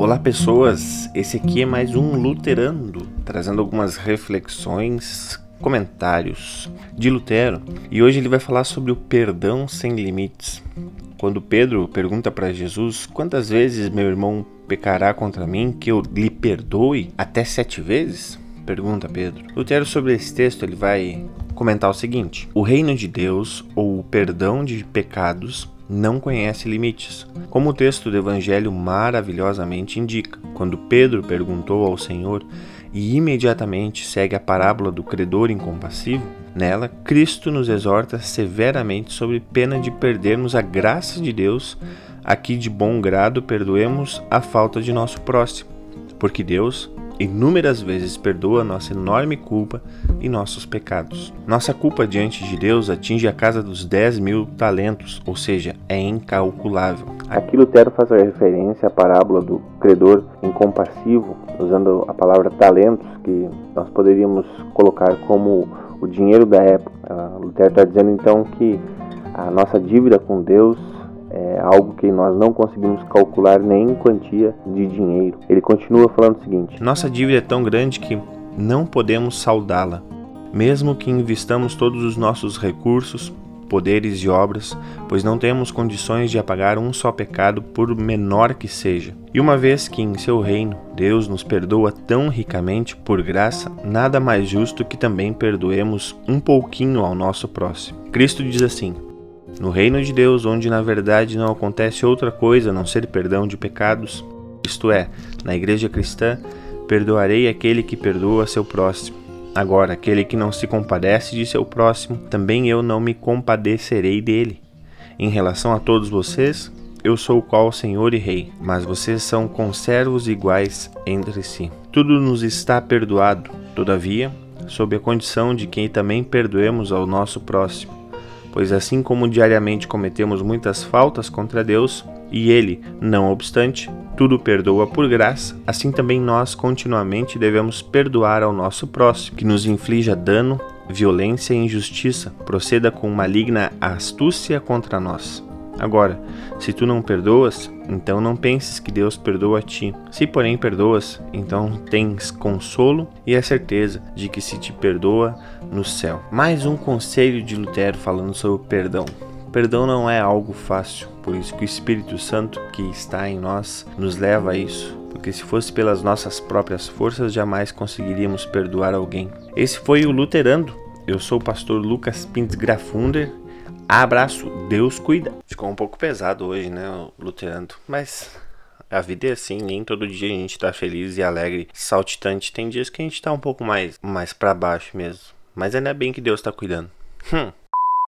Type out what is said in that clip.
Olá pessoas, esse aqui é mais um Luterando, trazendo algumas reflexões, comentários de Lutero. E hoje ele vai falar sobre o perdão sem limites. Quando Pedro pergunta para Jesus quantas vezes meu irmão pecará contra mim que eu lhe perdoe até sete vezes? Pergunta Pedro. Lutero sobre esse texto ele vai comentar o seguinte: o reino de Deus ou o perdão de pecados não conhece limites, como o texto do Evangelho maravilhosamente indica. Quando Pedro perguntou ao Senhor e imediatamente segue a parábola do credor incompassivo, nela Cristo nos exorta severamente sobre pena de perdermos a graça de Deus, a que de bom grado perdoemos a falta de nosso próximo, porque Deus inúmeras vezes perdoa nossa enorme culpa e nossos pecados. Nossa culpa diante de Deus atinge a casa dos 10 mil talentos, ou seja, é incalculável. Aqui Lutero faz referência à parábola do credor incompassivo, usando a palavra talentos, que nós poderíamos colocar como o dinheiro da época. Lutero está dizendo então que a nossa dívida com Deus é algo que nós não conseguimos calcular nem em quantia de dinheiro. Ele continua falando o seguinte: Nossa dívida é tão grande que não podemos saudá-la. Mesmo que investamos todos os nossos recursos, poderes e obras, pois não temos condições de apagar um só pecado, por menor que seja. E uma vez que em seu reino Deus nos perdoa tão ricamente por graça, nada mais justo que também perdoemos um pouquinho ao nosso próximo. Cristo diz assim: no reino de Deus, onde na verdade não acontece outra coisa a não ser perdão de pecados, isto é, na igreja cristã, perdoarei aquele que perdoa seu próximo. Agora, aquele que não se compadece de seu próximo, também eu não me compadecerei dele. Em relação a todos vocês, eu sou o qual Senhor e Rei, mas vocês são conservos iguais entre si. Tudo nos está perdoado, todavia, sob a condição de que também perdoemos ao nosso próximo pois assim como diariamente cometemos muitas faltas contra Deus, e Ele, não obstante, tudo perdoa por graça, assim também nós continuamente devemos perdoar ao nosso próximo, que nos inflija dano, violência e injustiça, proceda com maligna astúcia contra nós. Agora, se tu não perdoas, então não penses que Deus perdoa a ti. Se, porém, perdoas, então tens consolo e a certeza de que se te perdoa no céu. Mais um conselho de Lutero falando sobre o perdão. Perdão não é algo fácil, por isso que o Espírito Santo que está em nós nos leva a isso. Porque se fosse pelas nossas próprias forças, jamais conseguiríamos perdoar alguém. Esse foi o Luterando. Eu sou o pastor Lucas Pintz Grafunder Abraço, Deus cuida. Ficou um pouco pesado hoje, né, luterando, mas a vida é assim, nem todo dia a gente tá feliz e alegre, saltitante. Tem dias que a gente tá um pouco mais mais para baixo mesmo. Mas ainda bem que Deus tá cuidando. Hum.